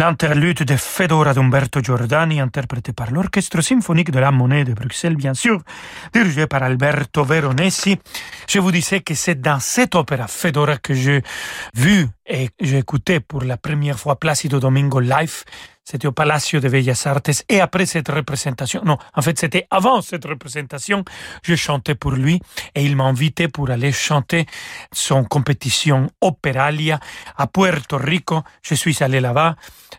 L'interlude de Fedora d'Umberto Giordani, interprété par l'Orchestre symphonique de la Monnaie de Bruxelles, bien sûr, dirigé par Alberto Veronesi. Je vous disais que c'est dans cette opéra Fedora que j'ai vu et j'ai écouté pour la première fois Placido Domingo live c'était au Palacio de Bellas Artes. Et après cette représentation, non, en fait, c'était avant cette représentation, je chantais pour lui et il m'a invité pour aller chanter son compétition Operalia à Puerto Rico. Je suis allé là-bas.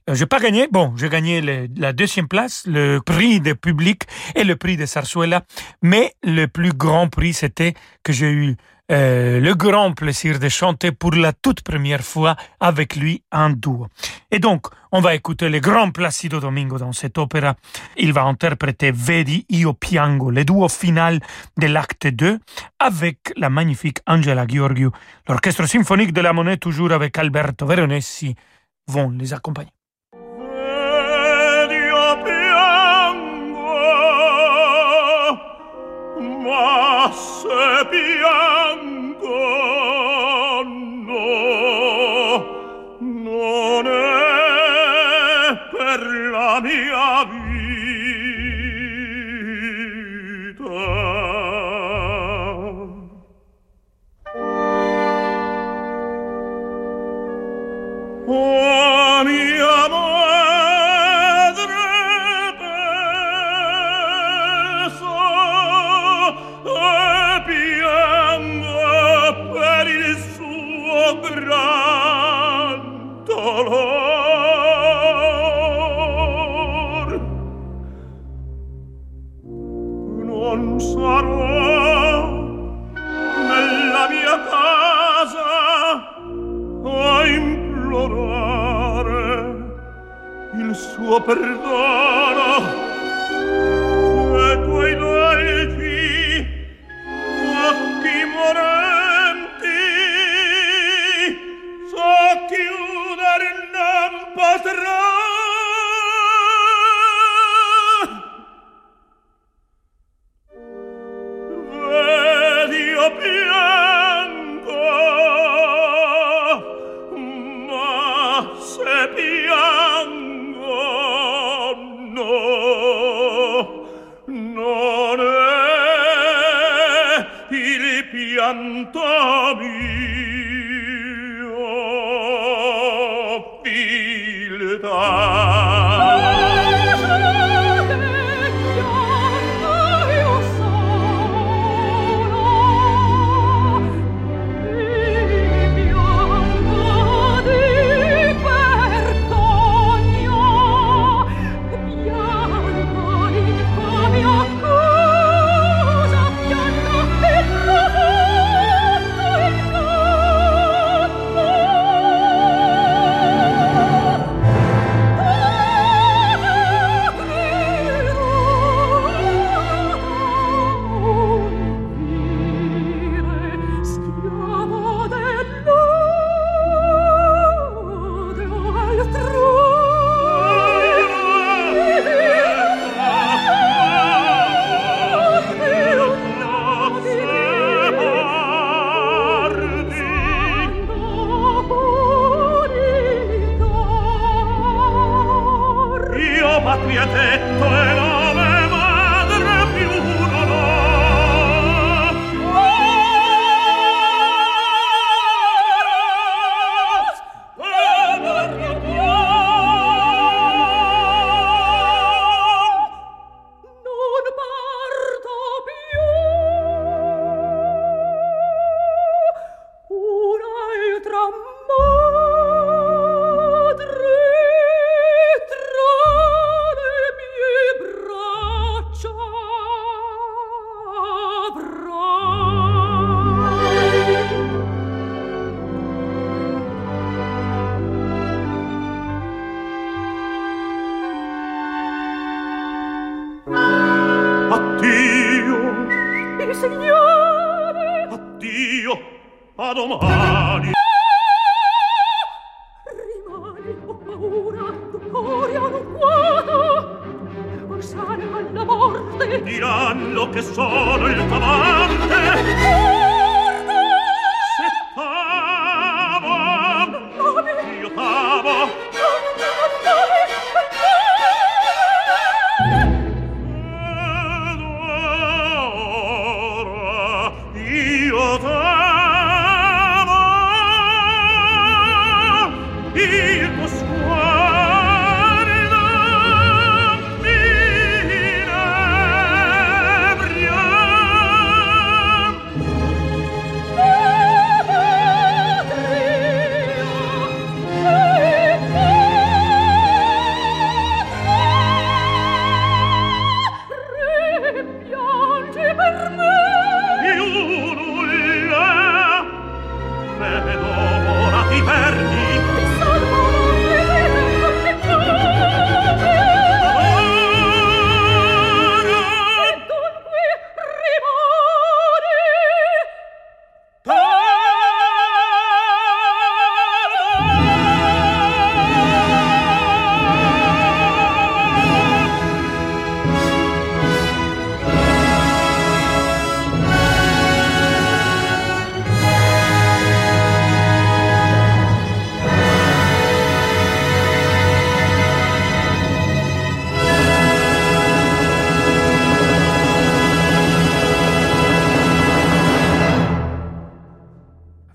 Euh, je n'ai pas gagné. Bon, j'ai gagné la deuxième place, le prix de public et le prix de Sarsuela. Mais le plus grand prix, c'était que j'ai eu euh, le grand plaisir de chanter pour la toute première fois avec lui en duo. Et donc, on va écouter le grand Placido Domingo dans cette opéra. Il va interpréter Vedi, Io piango, les duo final de l'acte 2 avec la magnifique Angela Gheorghiu. L'orchestre symphonique de la Monnaie, toujours avec Alberto Veronesi, vont les accompagner. cuore il suo perdono. E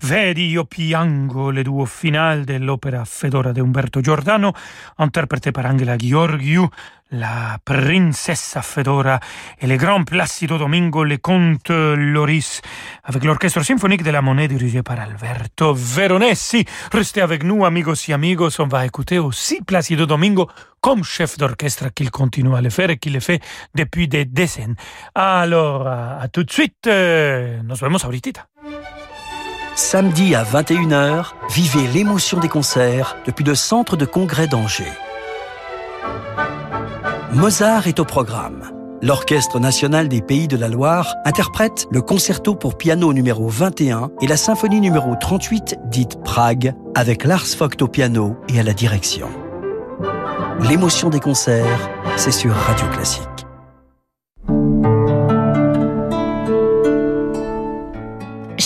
Vedi io piango, le duo finale dell'opera Fedora di Umberto Giordano, interprété par Angela Gheorghiu, la princessa Fedora et le grand Placido Domingo, le comte Loris, avec l'orchestre symphonique de la Monnaie dirigé par Alberto Veronesi. Restez avec nous, amigos et amigos, on va écouter aussi Placido Domingo comme chef d'orchestre qu'il continue à le faire et qu'il le fait depuis des décennies. Alors, à, tout de suite, euh, nos vemos ahorita. Samedi à 21h, vivez l'émotion des concerts depuis le centre de congrès d'Angers. Mozart est au programme. L'Orchestre national des Pays de la Loire interprète le concerto pour piano numéro 21 et la symphonie numéro 38 dite Prague avec Lars Vogt au piano et à la direction. L'émotion des concerts, c'est sur Radio Classique.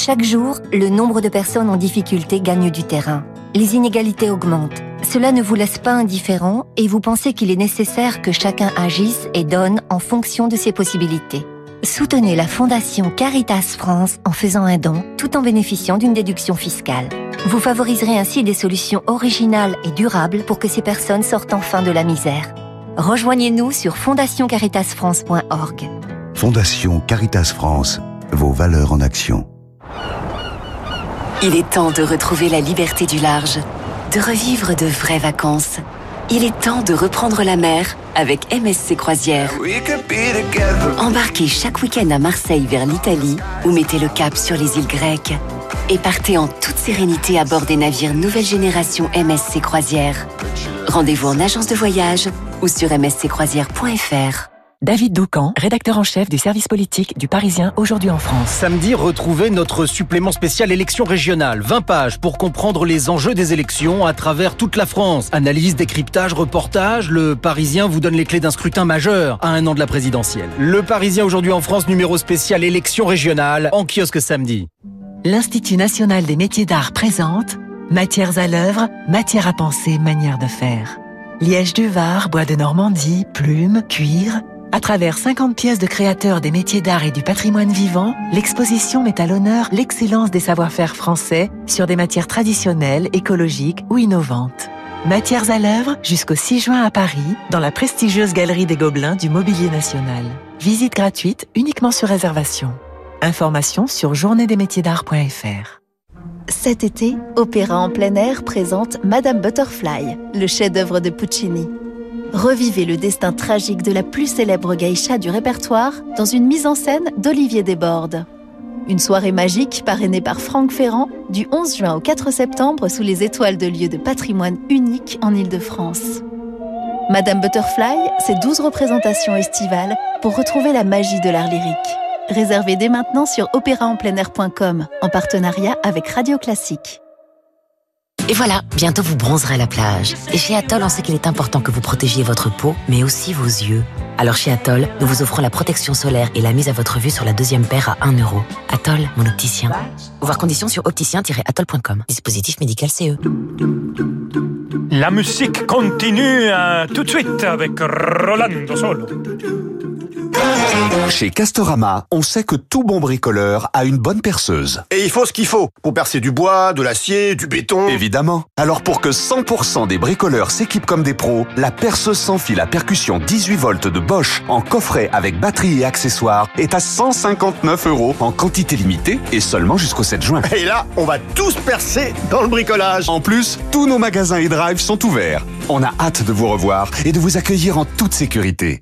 Chaque jour, le nombre de personnes en difficulté gagne du terrain. Les inégalités augmentent. Cela ne vous laisse pas indifférent et vous pensez qu'il est nécessaire que chacun agisse et donne en fonction de ses possibilités. Soutenez la Fondation Caritas France en faisant un don tout en bénéficiant d'une déduction fiscale. Vous favoriserez ainsi des solutions originales et durables pour que ces personnes sortent enfin de la misère. Rejoignez-nous sur fondationcaritasfrance.org. Fondation Caritas France, vos valeurs en action. Il est temps de retrouver la liberté du large, de revivre de vraies vacances. Il est temps de reprendre la mer avec MSC Croisière. Embarquez chaque week-end à Marseille vers l'Italie ou mettez le cap sur les îles grecques. Et partez en toute sérénité à bord des navires nouvelle génération MSC Croisière. Rendez-vous en agence de voyage ou sur msccroisière.fr. David Doucan, rédacteur en chef du service politique du Parisien aujourd'hui en France. Samedi, retrouvez notre supplément spécial élection régionale. 20 pages pour comprendre les enjeux des élections à travers toute la France. Analyse, décryptage, reportage. Le Parisien vous donne les clés d'un scrutin majeur à un an de la présidentielle. Le Parisien aujourd'hui en France, numéro spécial élection régionale, en kiosque samedi. L'Institut national des métiers d'art présente Matières à l'œuvre, matière à penser, manière de faire. Liège du Var, bois de Normandie, plumes, cuir à travers 50 pièces de créateurs des métiers d'art et du patrimoine vivant, l'exposition met à l'honneur l'excellence des savoir-faire français sur des matières traditionnelles, écologiques ou innovantes. Matières à l'œuvre jusqu'au 6 juin à Paris, dans la prestigieuse Galerie des Gobelins du Mobilier National. Visite gratuite uniquement sur réservation. Informations sur journéedesmétiers-d'art.fr. Cet été, Opéra en plein air présente Madame Butterfly, le chef-d'œuvre de Puccini. Revivez le destin tragique de la plus célèbre geisha du répertoire dans une mise en scène d'Olivier Desbordes. Une soirée magique parrainée par Franck Ferrand du 11 juin au 4 septembre sous les étoiles de lieux de patrimoine unique en Ile-de-France. Madame Butterfly, c'est 12 représentations estivales pour retrouver la magie de l'art lyrique. Réservez dès maintenant sur opéraenpleinair.com en partenariat avec Radio Classique. Et voilà, bientôt vous bronzerez la plage. Et chez Atoll, on sait qu'il est important que vous protégiez votre peau, mais aussi vos yeux. Alors chez Atoll, nous vous offrons la protection solaire et la mise à votre vue sur la deuxième paire à 1 euro. Atoll, mon opticien. Voir conditions sur opticien-atoll.com. Dispositif médical CE. La musique continue euh, tout de suite avec Rolando Solo. Chez Castorama, on sait que tout bon bricoleur a une bonne perceuse. Et il faut ce qu'il faut pour percer du bois, de l'acier, du béton. Évidemment. Alors pour que 100% des bricoleurs s'équipent comme des pros, la perceuse sans fil à percussion 18 volts de Bosch en coffret avec batterie et accessoires est à 159 euros en quantité limitée et seulement jusqu'au 7 juin. Et là, on va tous percer dans le bricolage. En plus, tous nos magasins et drive sont ouverts. On a hâte de vous revoir et de vous accueillir en toute sécurité.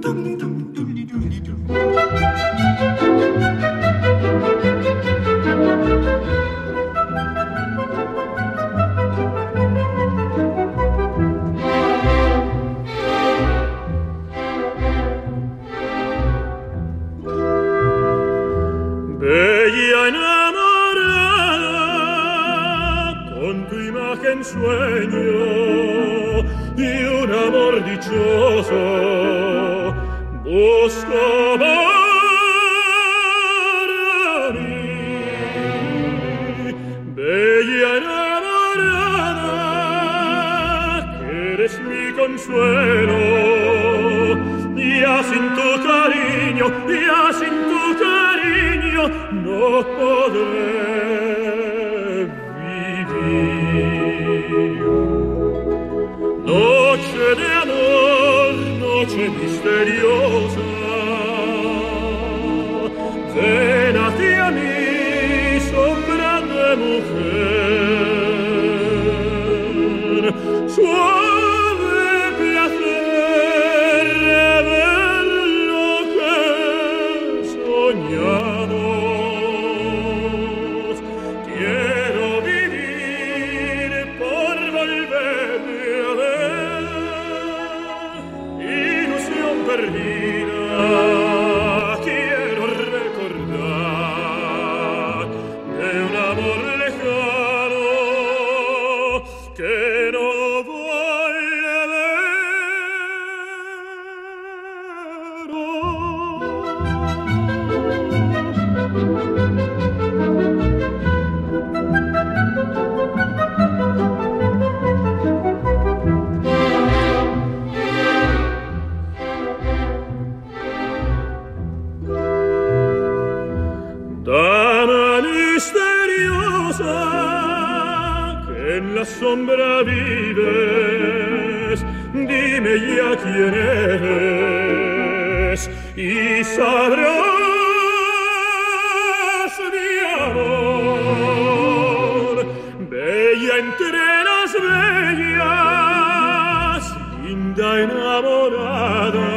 En la sombra vives, dime ya quién eres y sabrás mi amor, bella entre las bellas, linda enamorada.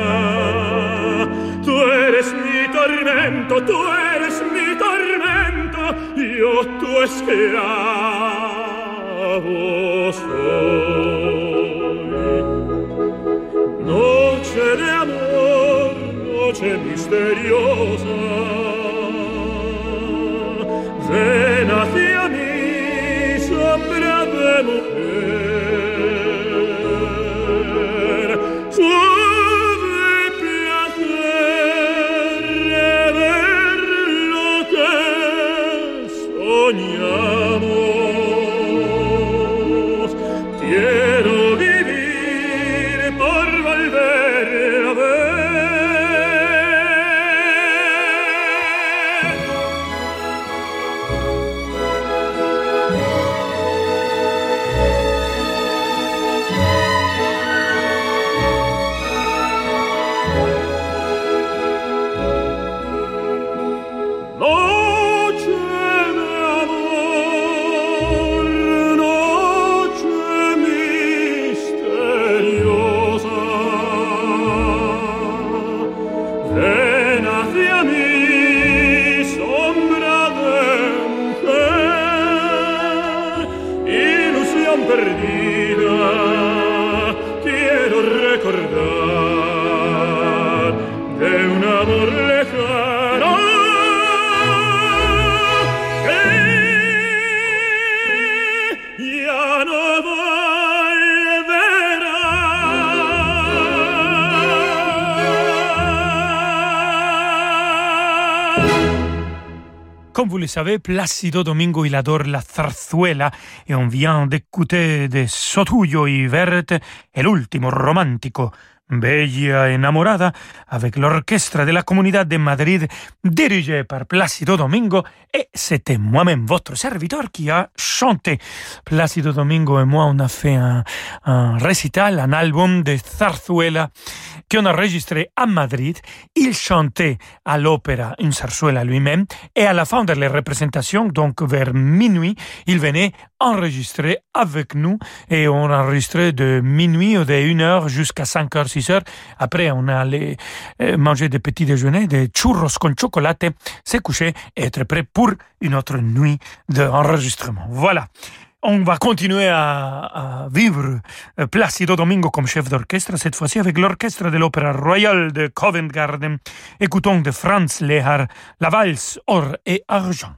Tú eres mi tormento, tú eres mi tormento, yo tu esclavo Noce d'amor, noce misteriosa, Comme vous le savez, Placido Domingo, il adore la zarzuela et on vient d'écouter de Sotullo y Verte, el último romántico. Bella enamorada, avec l'orchestre de la Comunidad de Madrid, dirigé par Placido Domingo, et c'était moi-même, votre serviteur, qui a chanté. Placido Domingo et moi, on a fait un, récital, un album de zarzuela qu'on a enregistré à Madrid. Il chantait à l'opéra une zarzuela lui-même, et à la fin de la représentation, donc vers minuit, il venait enregistrer avec nous, et on a enregistré de minuit ou de 1 heure jusqu'à 5 heures, 6 heures. Après, on allait euh, manger des petits déjeuners, des churros con chocolate, se coucher et être prêt pour une autre nuit d'enregistrement. Voilà. On va continuer à, à vivre euh, Placido Domingo comme chef d'orchestre, cette fois-ci avec l'orchestre de l'Opéra Royal de Covent Garden. Écoutons de Franz Lehar la valse or et argent.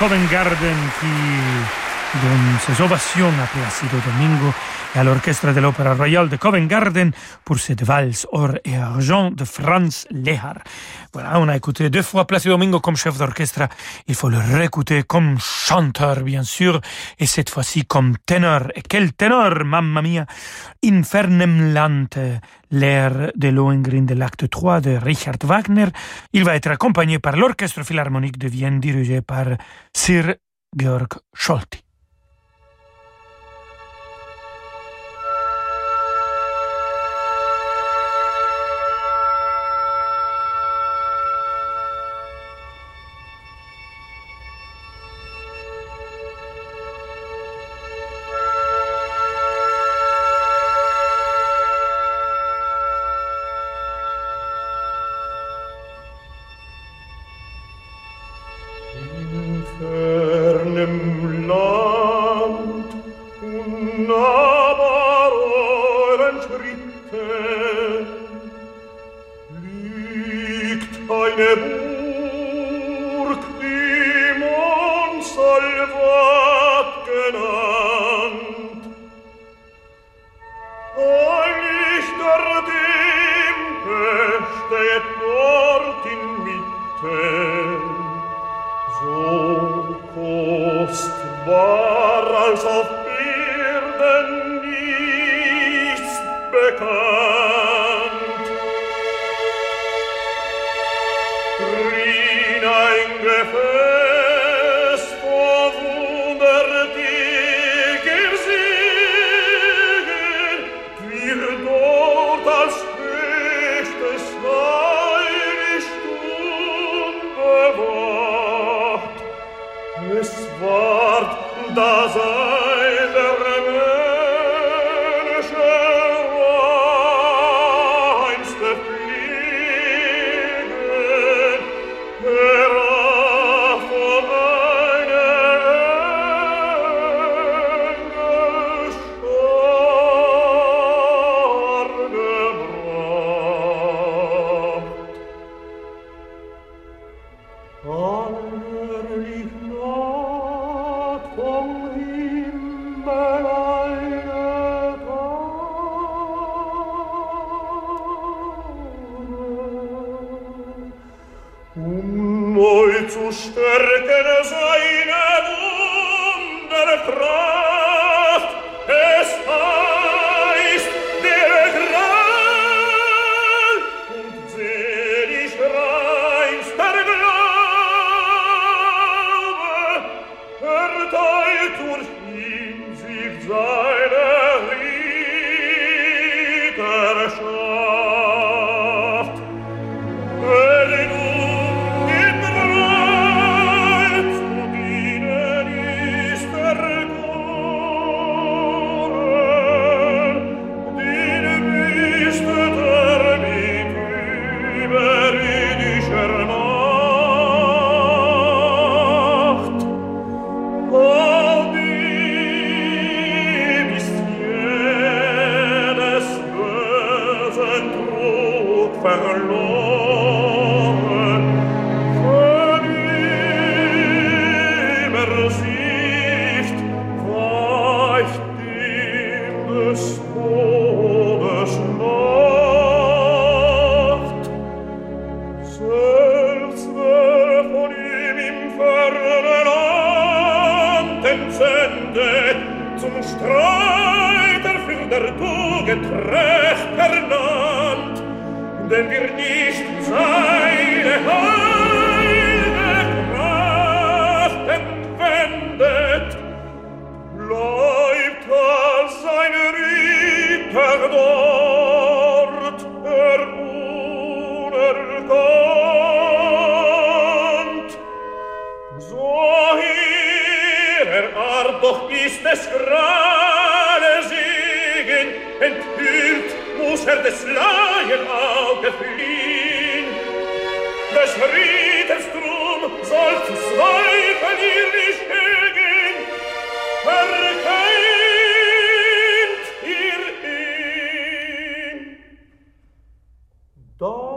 Covent Garden qui donne ses ovations à Placido Domingo à l'orchestre de l'Opéra Royale de Covent Garden pour cette valse or et argent de Franz Lehar. Voilà, on a écouté deux fois Placido Domingo comme chef d'orchestre. Il faut le réécouter comme chanteur, bien sûr, et cette fois-ci comme ténor. Et quel ténor, mamma mia! Infernem Lante, l'air de Lohengrin de l'acte 3 de Richard Wagner. Il va être accompagné par l'Orchestre Philharmonique de Vienne dirigé par Sir Georg Scholti. strahle Segen, enthüllt muss er des Laien Auge fliehen. Des Rieders drum soll zu zweifeln ihr nicht hegen, erkennt ihr ihn. Da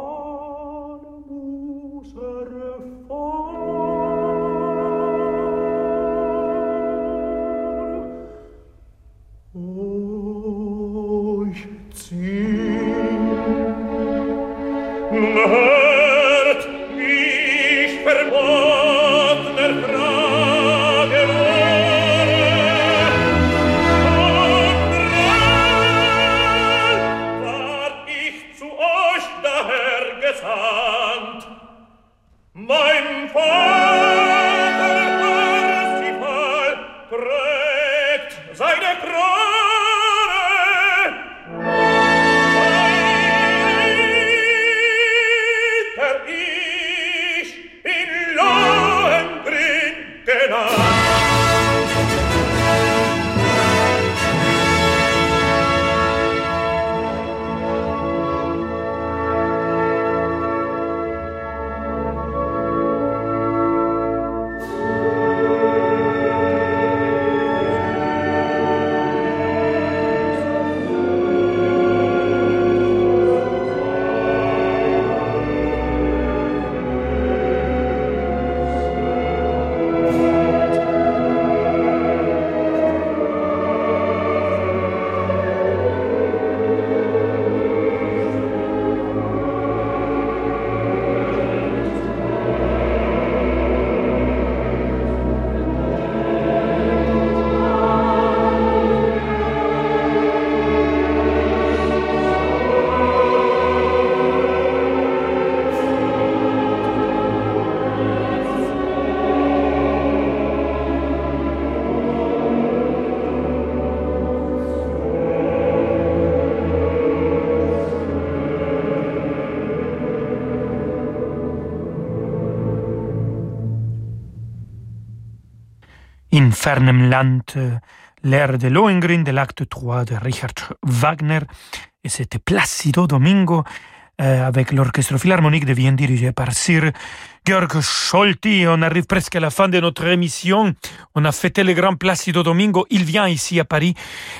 fernem Land, l'air de Lohengrin de l'acte 3 de Richard Wagner, et c'était Placido Domingo euh, avec l'orchestre philharmonique de Vienne dirigé par Sir Georg Scholti. On arrive presque à la fin de notre émission. On a fêté le grand Placido Domingo. Il vient ici à Paris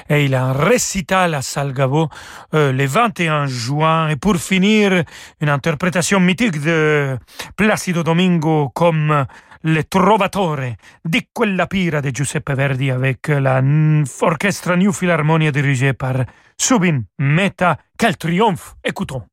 et il a un récital à Salgavo euh, le 21 juin. Et pour finir, une interprétation mythique de Placido Domingo comme Le Trovatore di quella pira di Giuseppe Verdi avec l'orchestre New Philharmonia dirigée par Subin Meta. Quel triomphe Écoutons.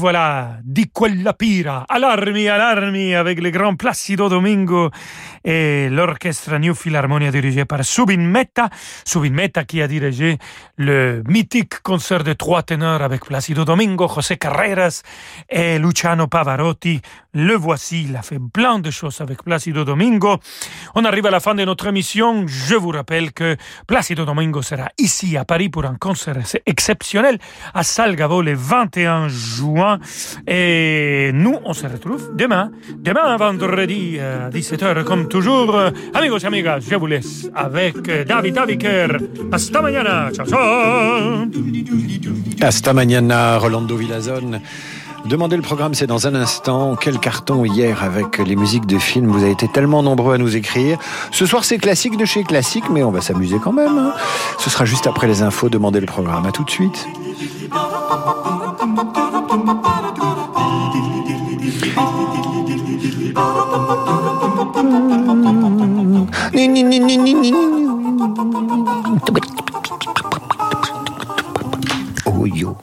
Voilà, di quella pira, allarmi, allarmi, avec le grand Placido Domingo et l'orchestre New Philharmonia dirigé par Subin Metta. Subin Metta qui a dirigé le mythique concert de trois ténors avec Placido Domingo, José Carreras et Luciano Pavarotti. Le voici, il a fait plein de choses avec Placido Domingo. On arrive à la fin de notre émission. Je vous rappelle que Placido Domingo sera ici à Paris pour un concert exceptionnel à Salgavo le 21 juin. Et nous, on se retrouve demain, demain vendredi à 17h comme toujours. Amigos y amigas, je vous laisse avec David Aviker. Hasta mañana. Ciao, ciao. Hasta mañana, Rolando Villazone. Demandez le programme, c'est dans un instant. Quel carton hier avec les musiques de films. Vous avez été tellement nombreux à nous écrire. Ce soir, c'est classique de chez classique, mais on va s'amuser quand même. Hein. Ce sera juste après les infos. Demandez le programme. À tout de suite. Ой-ой.